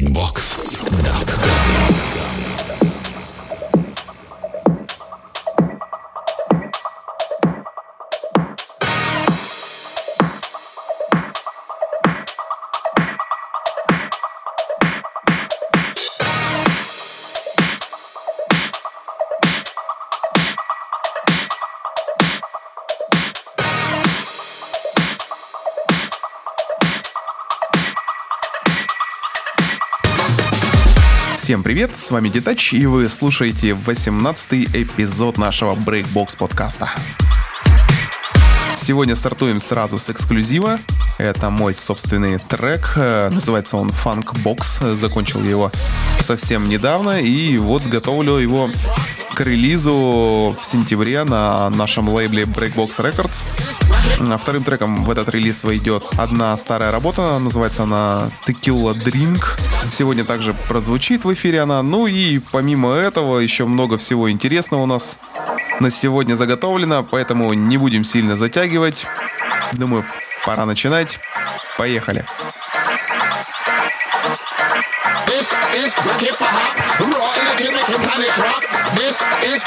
breakbox.com. привет, с вами Детач, и вы слушаете 18 эпизод нашего Breakbox подкаста. Сегодня стартуем сразу с эксклюзива. Это мой собственный трек, э, называется он Funk Box, закончил его совсем недавно, и вот готовлю его к релизу в сентябре на нашем лейбле Breakbox Records. Вторым треком в этот релиз войдет одна старая работа, называется она Tequila Drink. Сегодня также прозвучит в эфире она. Ну и помимо этого еще много всего интересного у нас на сегодня заготовлено, поэтому не будем сильно затягивать. Думаю, пора начинать. Поехали. This is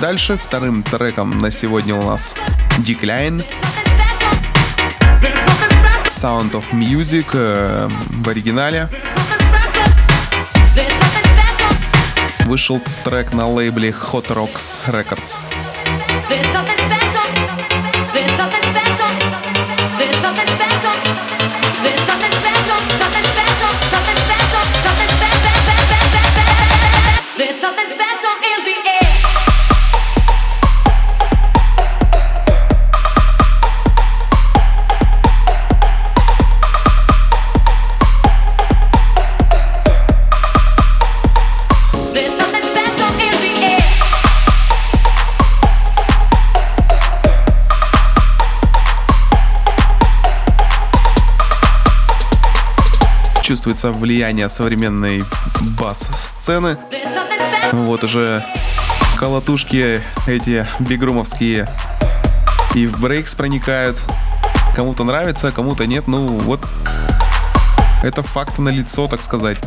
дальше. Вторым треком на сегодня у нас Decline. Sound of Music э, в оригинале. Вышел трек на лейбле Hot Rocks Records. Чувствуется влияние современной бас-сцены. Вот уже колотушки эти бигрумовские и в брейкс проникают. Кому-то нравится, кому-то нет. Ну вот это факт на лицо, так сказать.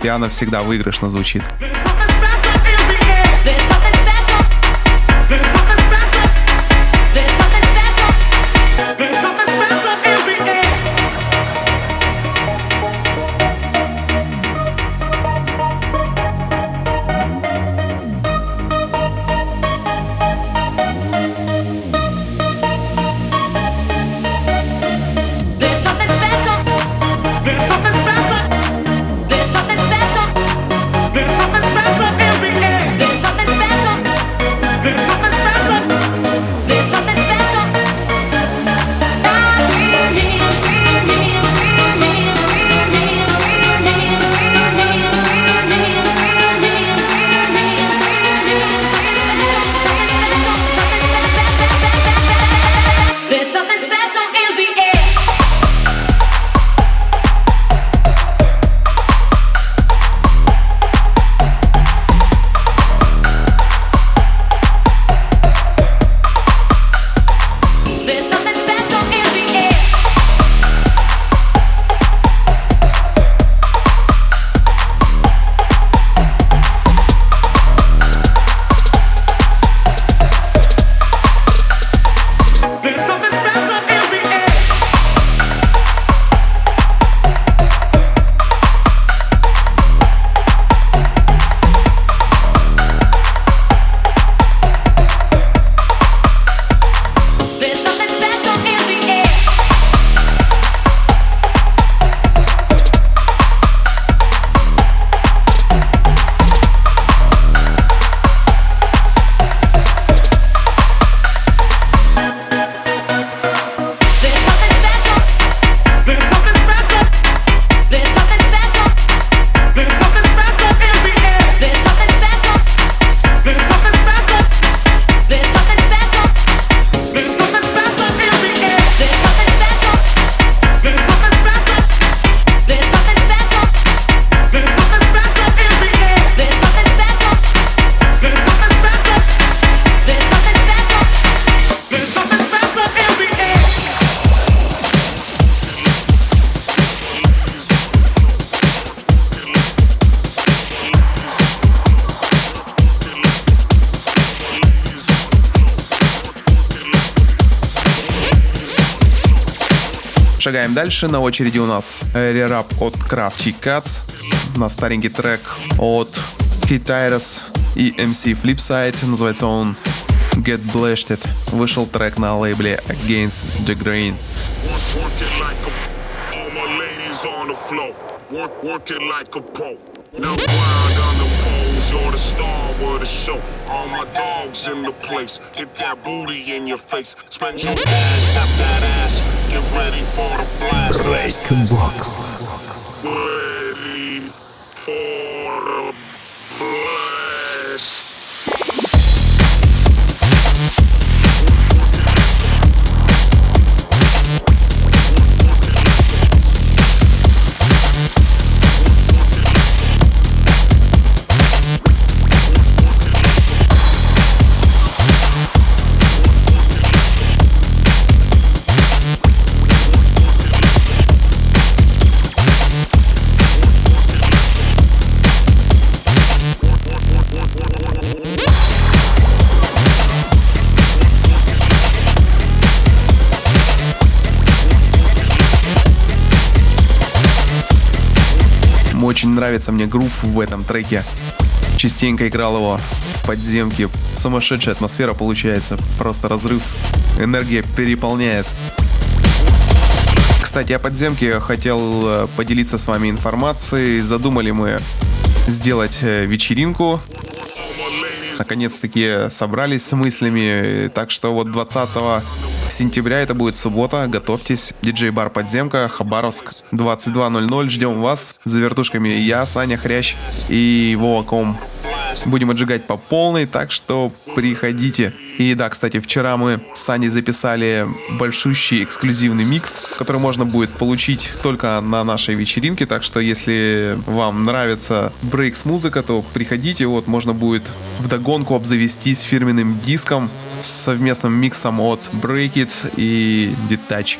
Пиано всегда выигрышно звучит. Шагаем дальше. На очереди у нас рерап от Crafty Cats. На старенький трек от Hityrus и MC Flipside. Называется он Get Blasted. Вышел трек на лейбле Against the Grain. Work, work it like a pole. Now grind on the poles, you're the star of the show. All my dogs in the place, hit that booty in your face. Spend your cash, tap that ass. Get ready for the blast. Break and box. Очень нравится мне грув в этом треке. Частенько играл его в подземке. Сумасшедшая атмосфера получается. Просто разрыв. Энергия переполняет. Кстати, о подземке хотел э, поделиться с вами информацией. Задумали мы сделать э, вечеринку. Наконец-таки собрались с мыслями. Так что вот 20 сентября, это будет суббота, готовьтесь. Диджей-бар «Подземка», Хабаровск, 22.00. Ждем вас. За вертушками я, Саня Хрящ и Вова Ком. Будем отжигать по полной, так что приходите. И да, кстати, вчера мы с Саней записали большущий эксклюзивный микс, который можно будет получить только на нашей вечеринке. Так что, если вам нравится брейкс музыка, то приходите. Вот можно будет в догонку обзавестись фирменным диском с совместным миксом от Break It и Detach.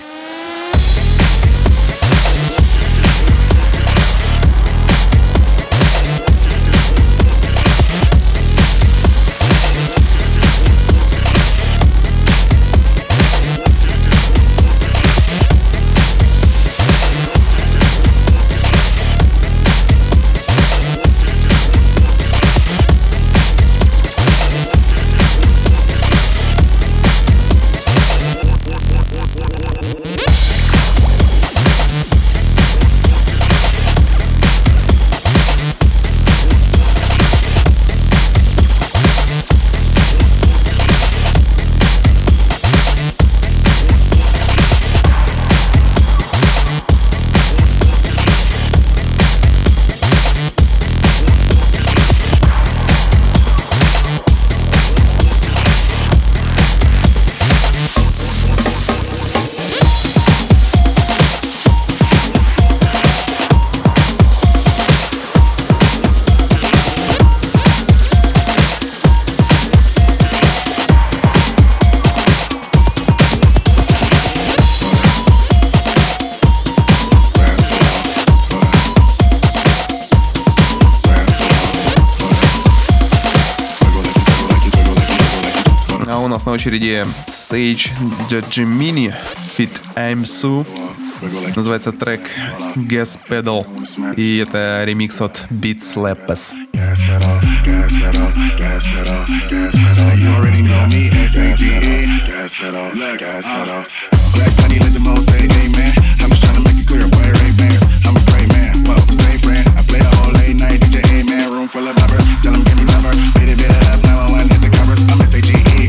очереди Sage Jajimini Fit I'm Su. Называется трек Gas Pedal. И это ремикс от Beat Slappers. Gas pedal, gas pedal, gas pedal, gas pedal. You already know me, S-A-G-E. Gas pedal, gas pedal. Black money, let the most say amen. I'm just trying to make it clear, boy, Ray Bans. I'm a great man, whoa, same friend. I play a whole late night, DJ A-man, room full of boppers. Tell them give me number, beat it, beat it up, 911, hit the covers. I'm S-A-G-E,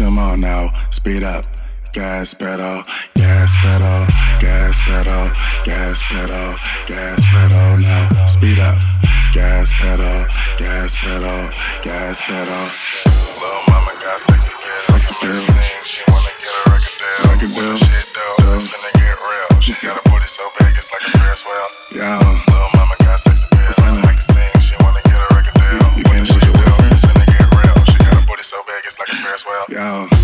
wanna them all now. Speed up. Gas pedal, gas pedal, gas pedal, gas pedal, gas pedal now. Speed up. Gas pedal, gas pedal, gas pedal. Little mama got sexy appeal. Sexy. Sing, she wanna get a record deal. Record deal. The shit dope, it's finna get real. She got a booty so big, it's like a Ferris wheel. Yeah. Little mama got sexy appeal. as well. Yo.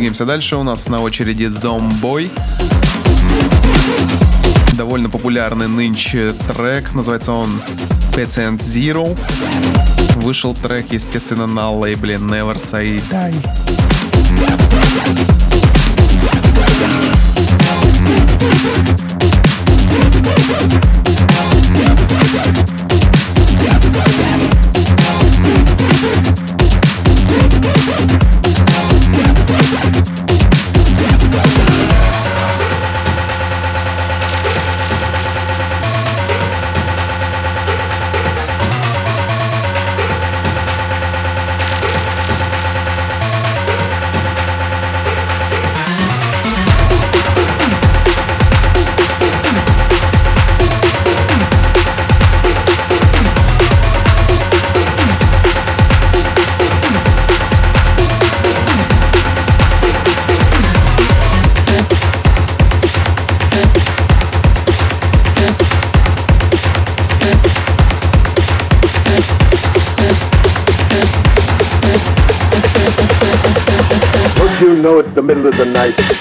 Двигаемся дальше. У нас на очереди Zomboy. Довольно популярный нынче трек. Называется он Patient Zero. Вышел трек, естественно, на лейбле Never Say Die. Don't the night?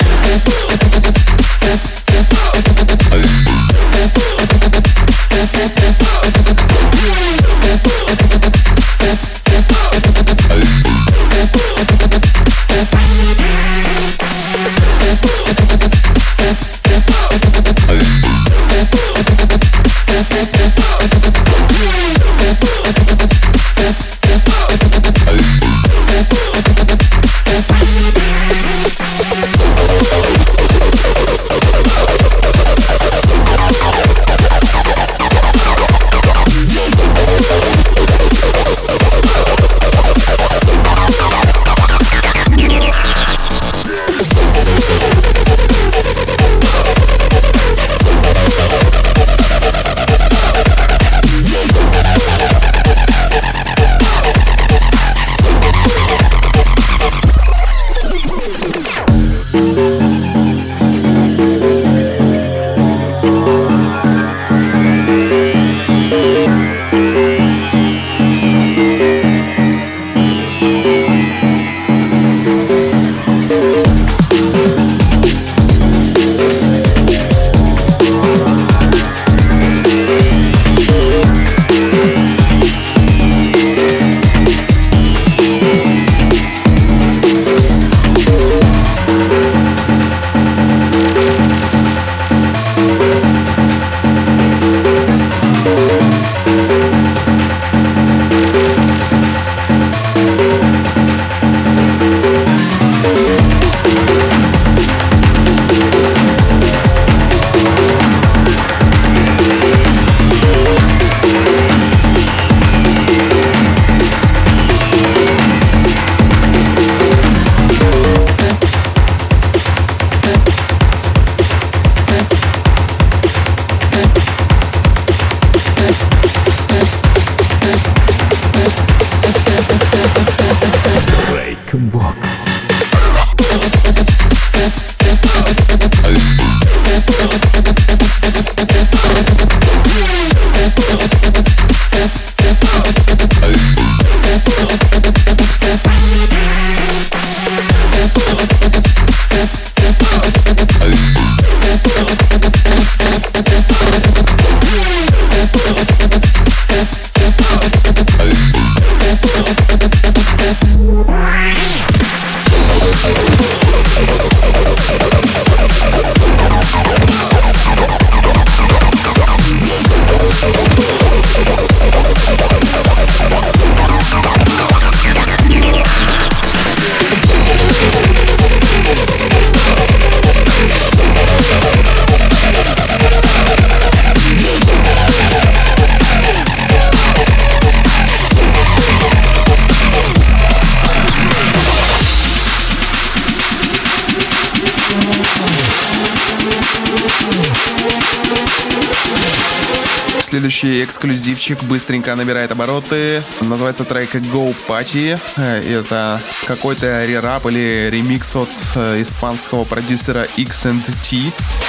Следующий эксклюзивчик быстренько набирает обороты. Называется трек Go Party. Э, это какой-то рерап или ремикс от э, испанского продюсера X&T.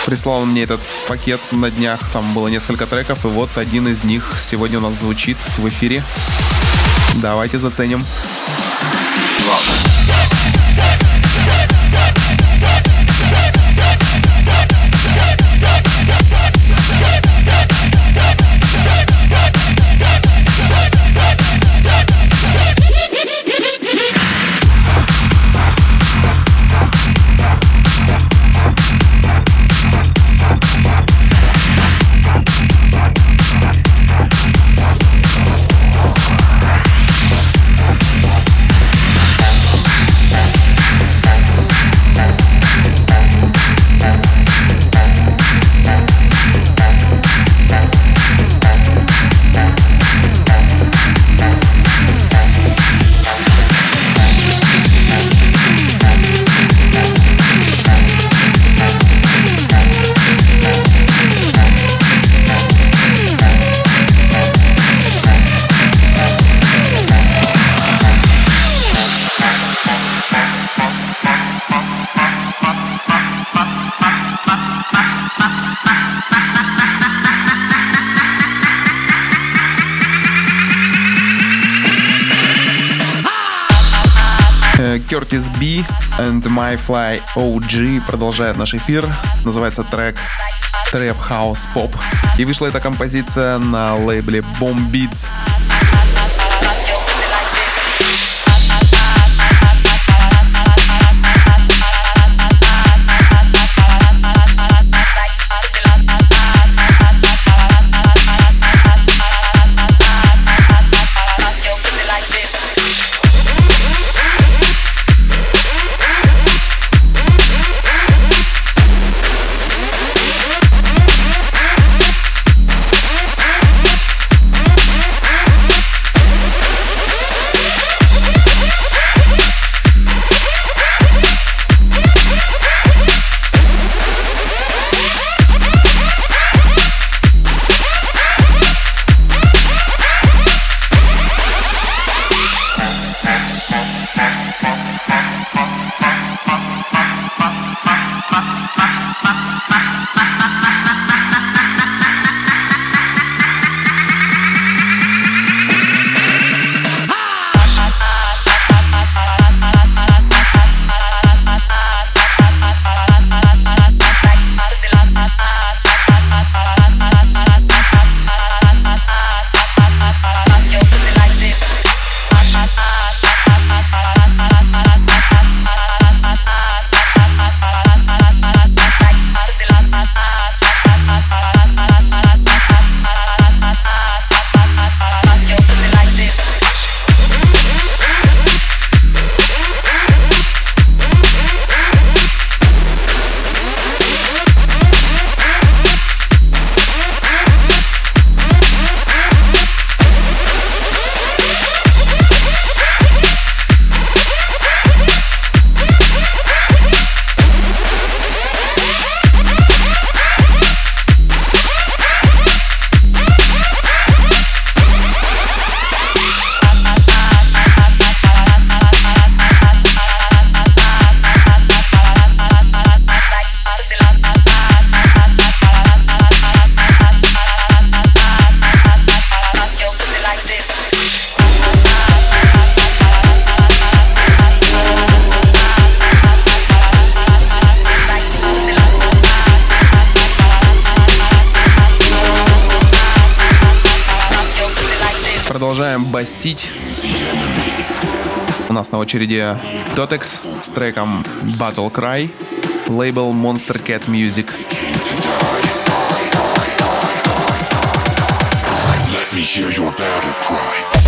Прислал мне этот пакет на днях. Там было несколько треков, и вот один из них сегодня у нас звучит в эфире. Давайте заценим. Кертис Би and My Fly OG продолжает наш эфир. Называется трек Trap House Pop. И вышла эта композиция на лейбле Bomb Beats. Очереди Dotex с треком Battle Cry, лейбл Monster Cat Music. Let me hear your battle cry.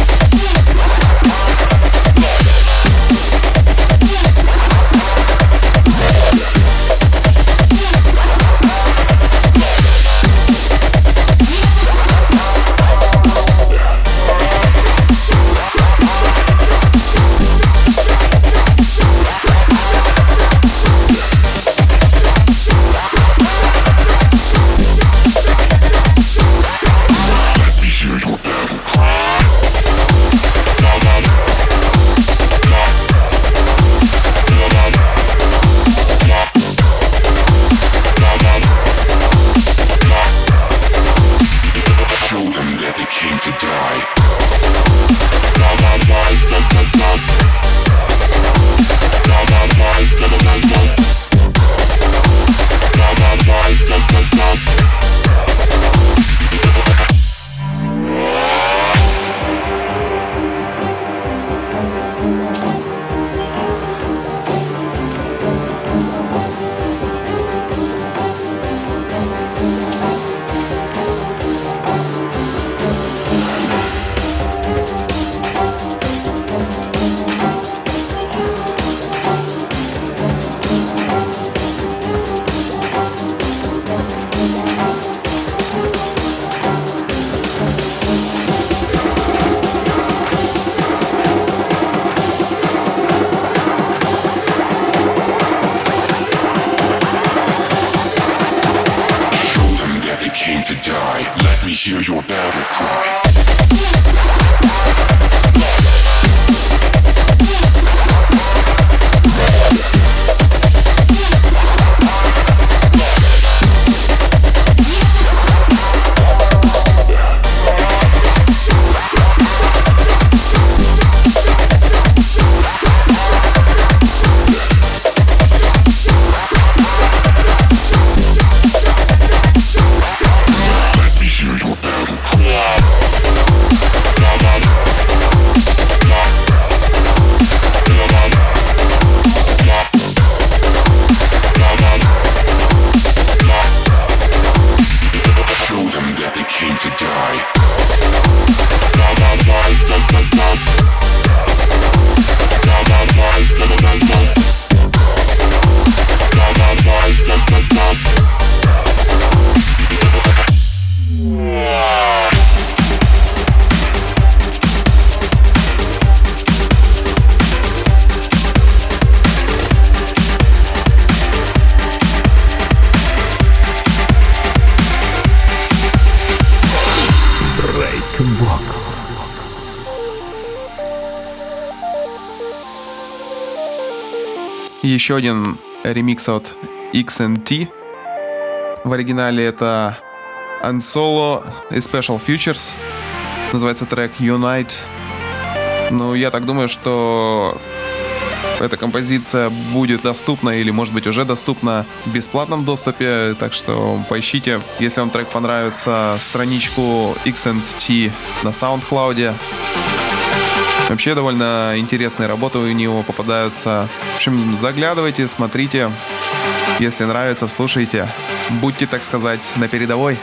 Еще один ремикс от XNT. В оригинале это Unsolo и Special Futures. Называется трек Unite. Ну, я так думаю, что эта композиция будет доступна или, может быть, уже доступна в бесплатном доступе, так что поищите. Если вам трек понравится, страничку XNT на SoundCloud. Вообще довольно интересные работы у него попадаются. В общем, заглядывайте, смотрите. Если нравится, слушайте. Будьте, так сказать, на передовой.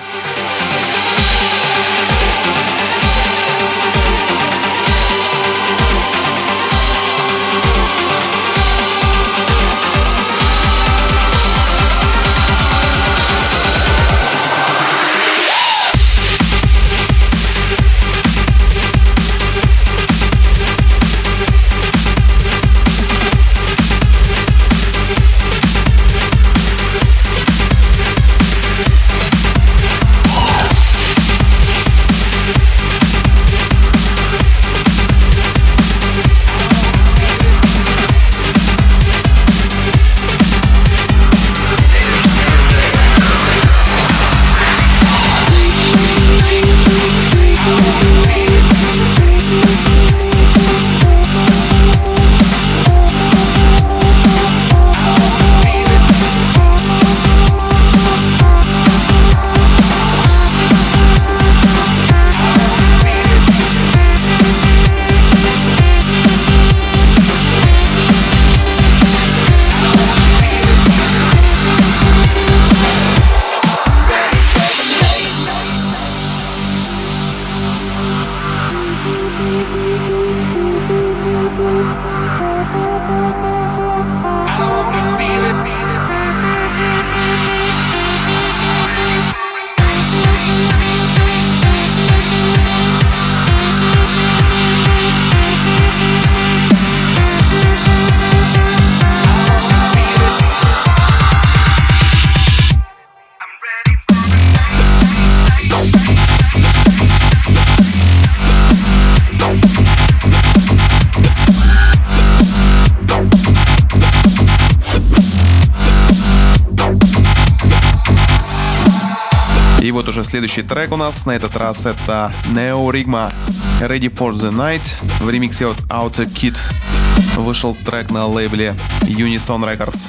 Следующий трек у нас, на этот раз это Neo Rigma Ready for the Night в ремиксе от Outer Kid. Вышел трек на лейбле Unison Records.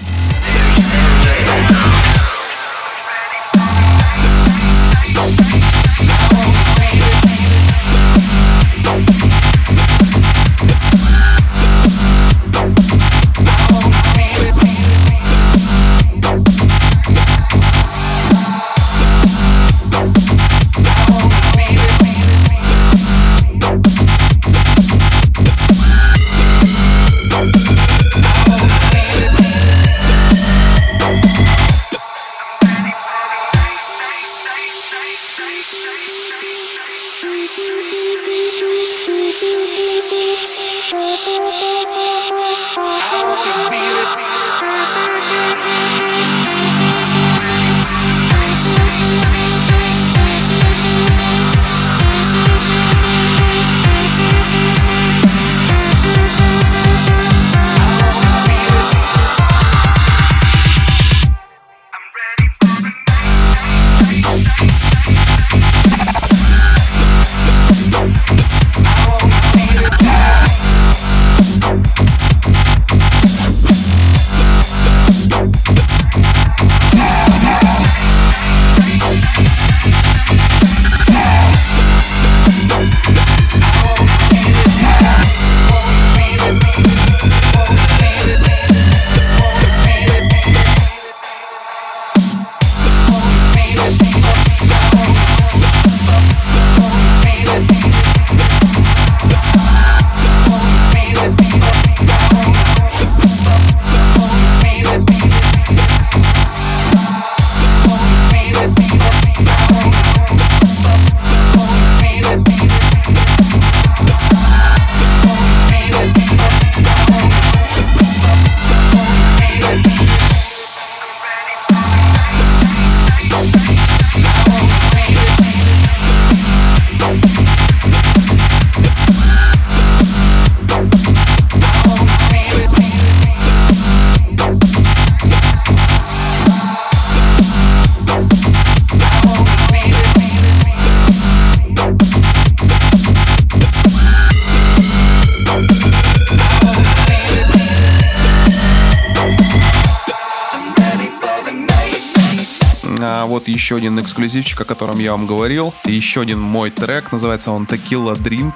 Вот еще один эксклюзивчик, о котором я вам говорил. Еще один мой трек, называется он Tequila Drink.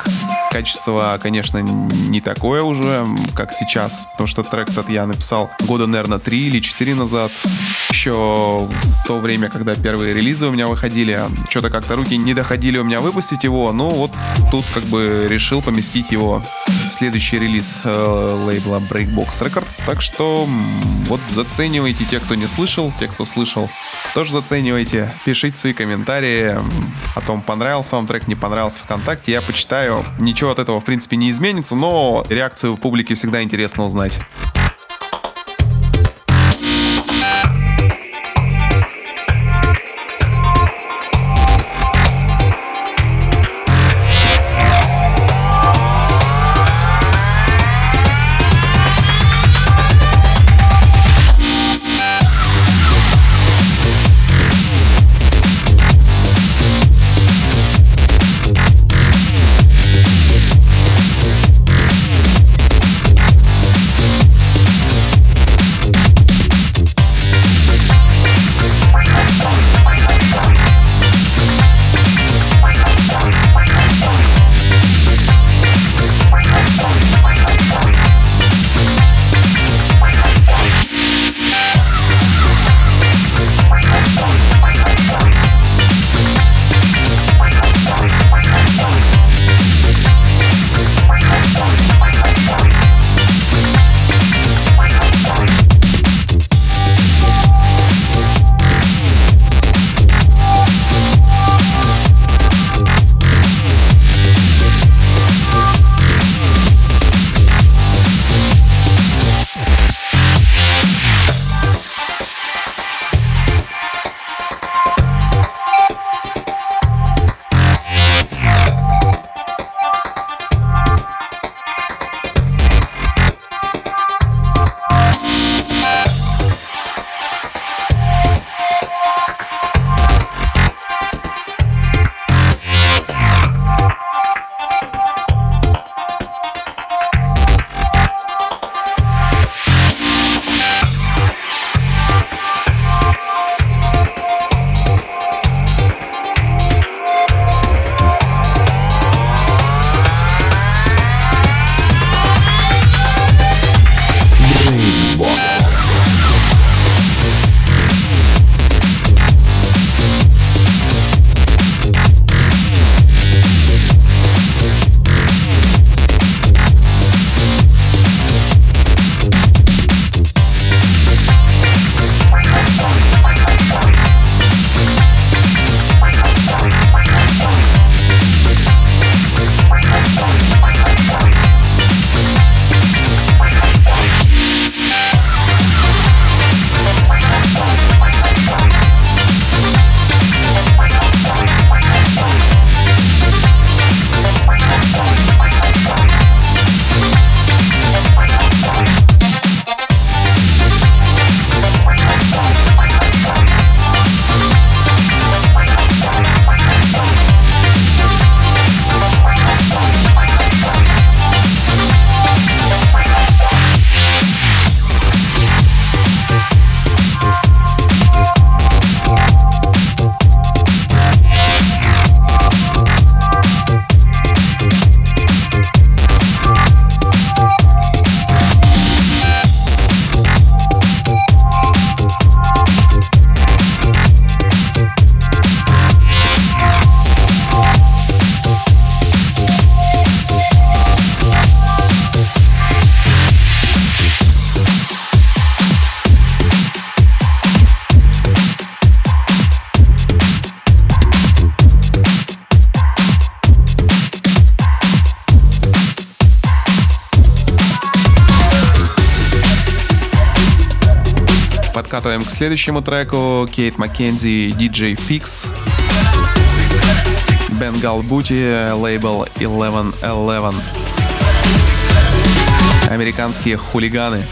Качество, конечно, не такое уже, как сейчас, потому что трек этот я написал года, наверное, три или четыре назад. Еще в то время, когда первые релизы у меня выходили, что-то как-то руки не доходили у меня выпустить его, но вот тут как бы решил поместить его в следующий релиз э, лейбла Breakbox Records. Так что вот заценивайте те, кто не слышал, те, кто слышал, тоже заценивайте. Пишите свои комментарии о том, понравился вам трек, не понравился ВКонтакте. Я почитаю. Ничего от этого, в принципе, не изменится, но реакцию публики всегда интересно узнать. Следующему треку. Кейт Маккензи, DJ Fix. Бенгал Бути, лейбл 1111. Американские хулиганы.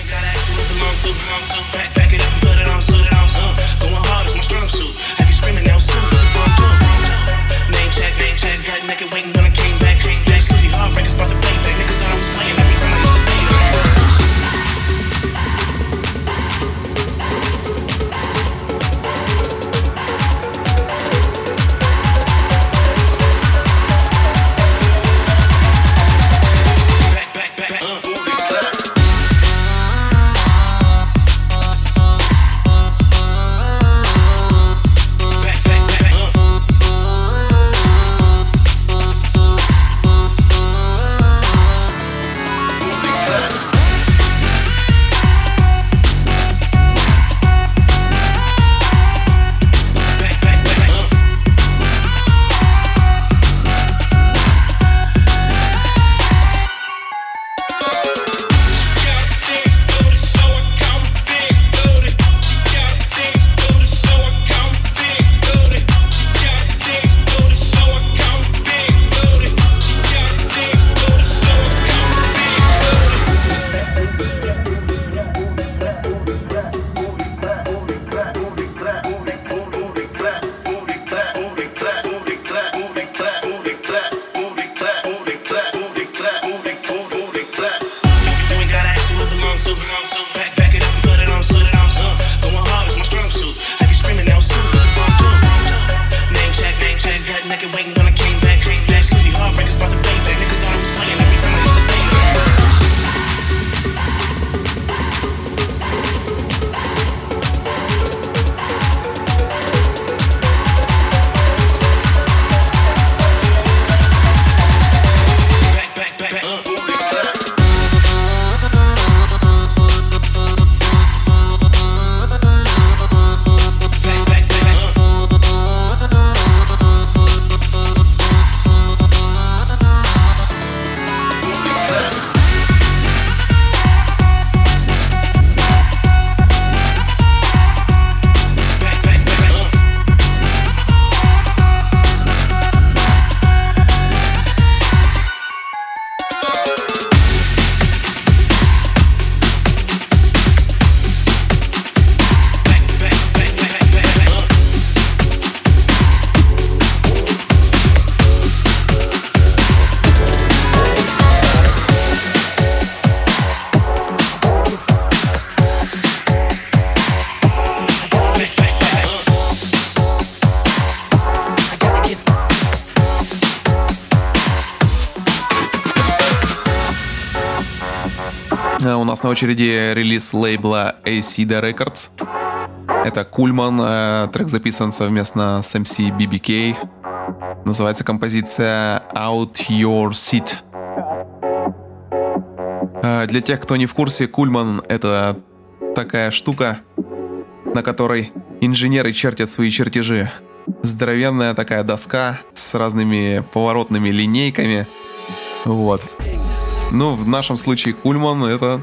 На очереди релиз лейбла Acida Records. Это Кульман, э, трек записан совместно с MC BBK. Называется композиция Out Your Seat. Э, для тех, кто не в курсе, Кульман — это такая штука, на которой инженеры чертят свои чертежи. Здоровенная такая доска с разными поворотными линейками. Вот. Ну, в нашем случае Кульман — это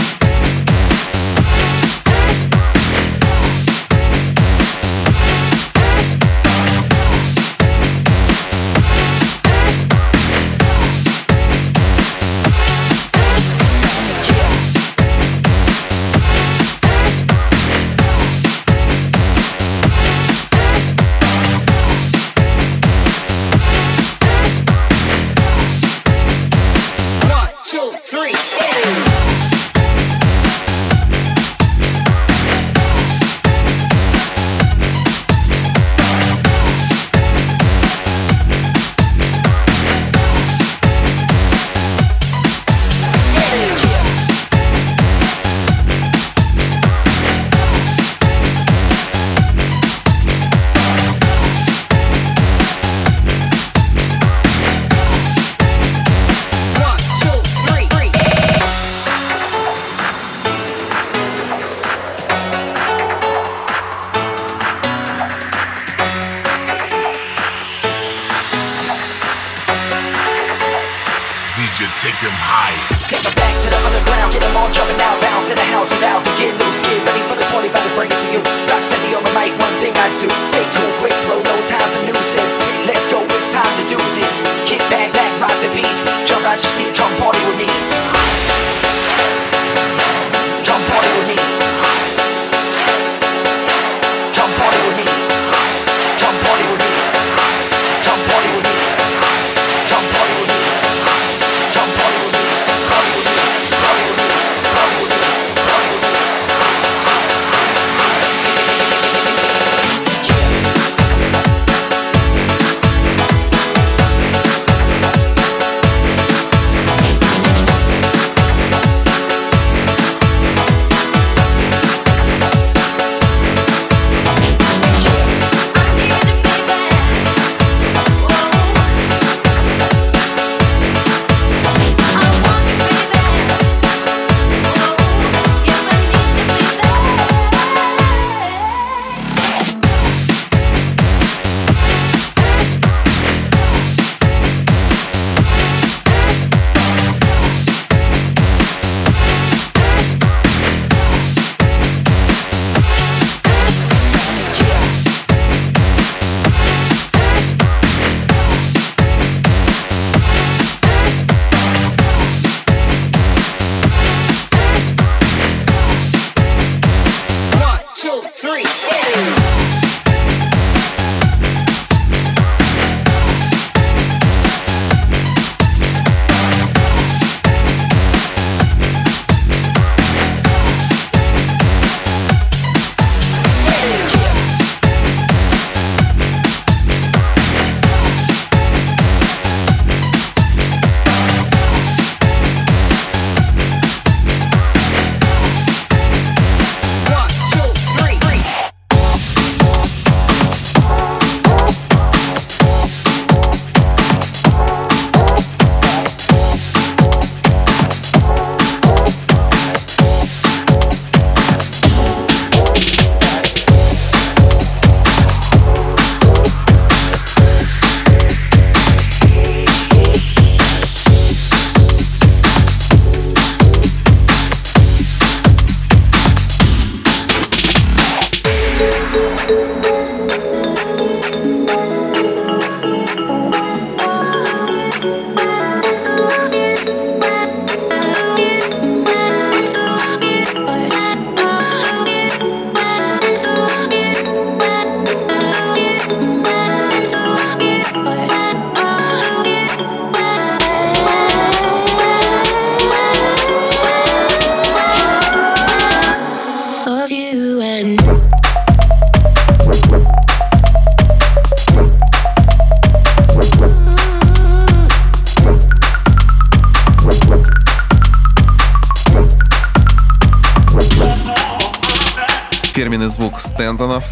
me. Стентонов.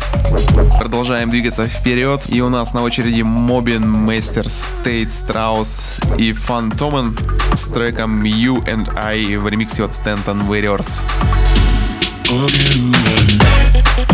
Продолжаем двигаться вперед. И у нас на очереди Мобин Мастерс, Тейт Страус и Фантомен с треком You and I в ремиксе от Stanton Warriors. немножко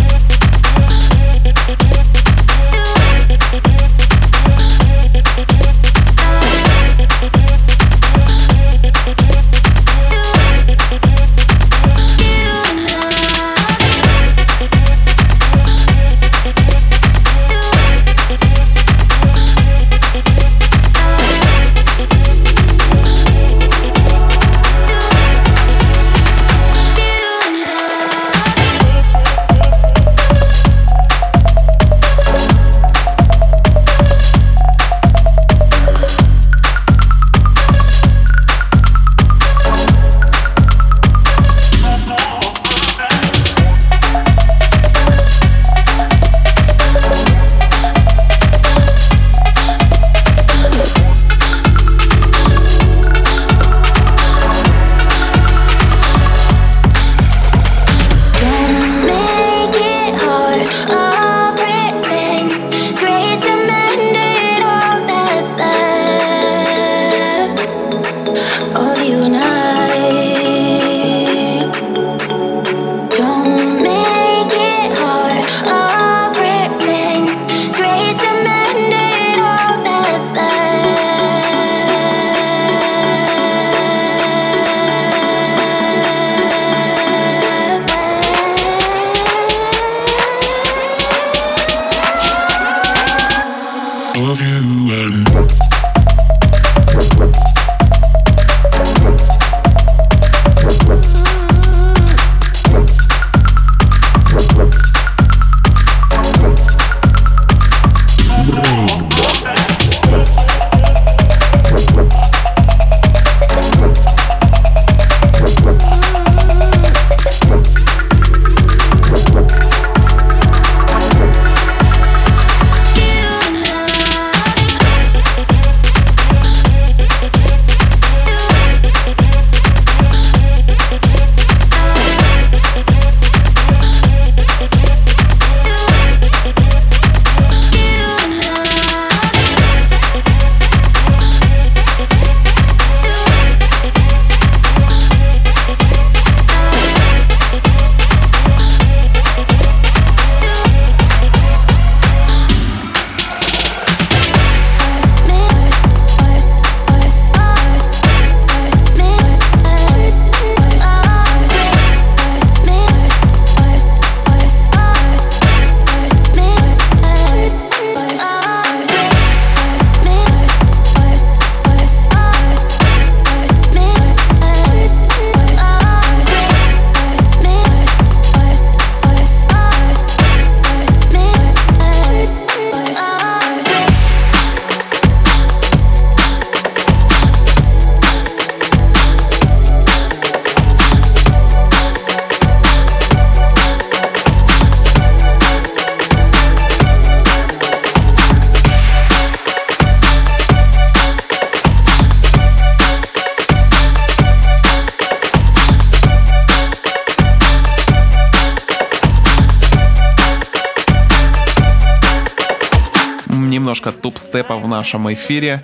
тупстепа в нашем эфире.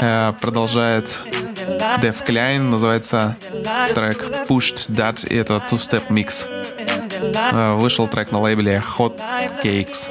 Э, продолжает Дев Кляйн, называется трек Pushed That, и это two-step микс. Э, вышел трек на лейбле Hot Cakes.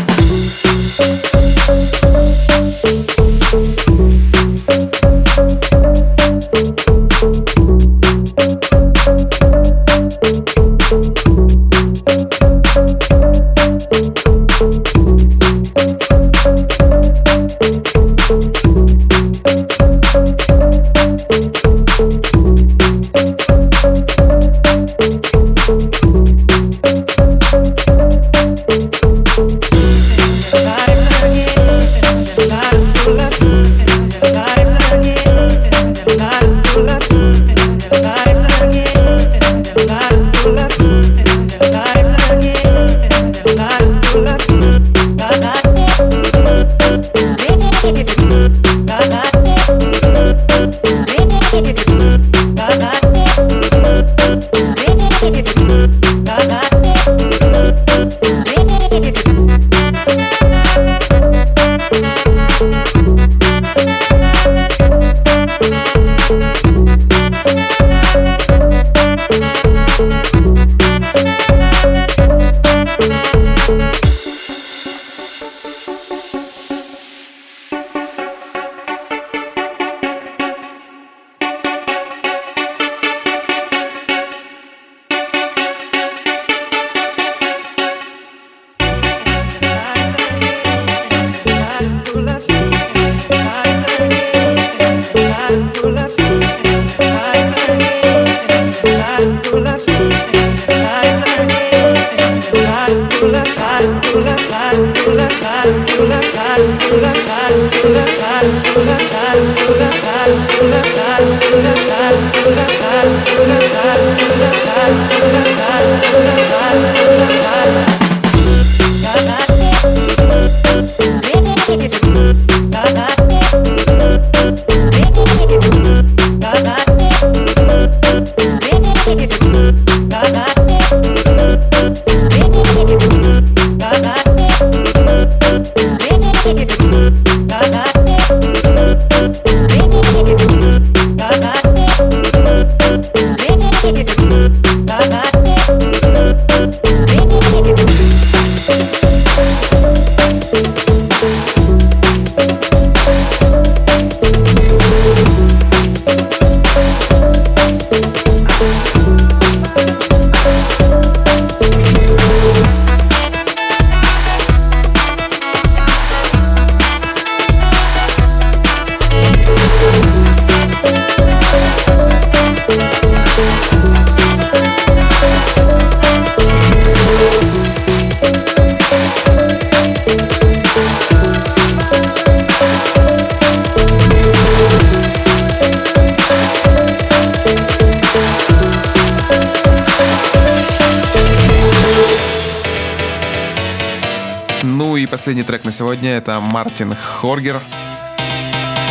последний трек на сегодня это Мартин Хоргер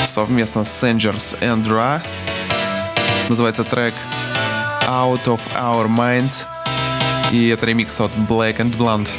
совместно с Sengers and Ra. Называется трек Out of Our Minds. И это ремикс от Black and Blonde.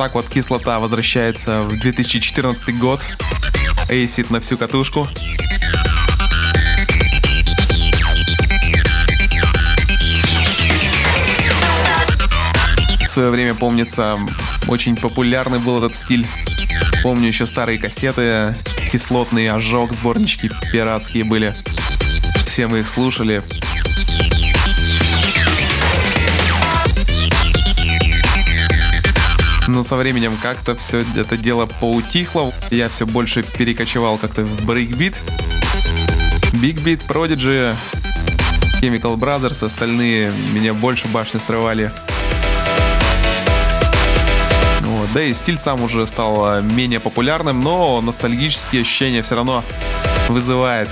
Так вот кислота возвращается в 2014 год. Эйсит на всю катушку. В свое время, помнится, очень популярный был этот стиль. Помню еще старые кассеты, кислотный ожог, сборнички пиратские были. Все мы их слушали. Но со временем как-то все это дело поутихло. Я все больше перекочевал как-то в брейкбит. Beat, Prodigy, Chemical Brothers, остальные меня больше башни срывали. Вот. Да и стиль сам уже стал э, менее популярным, но ностальгические ощущения все равно вызывает.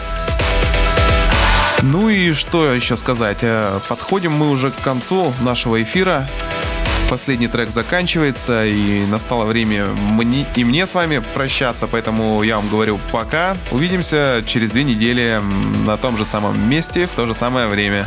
Ну и что еще сказать? Э, Подходим мы уже к концу нашего эфира. Последний трек заканчивается, и настало время мне, и мне с вами прощаться, поэтому я вам говорю пока. Увидимся через две недели на том же самом месте в то же самое время.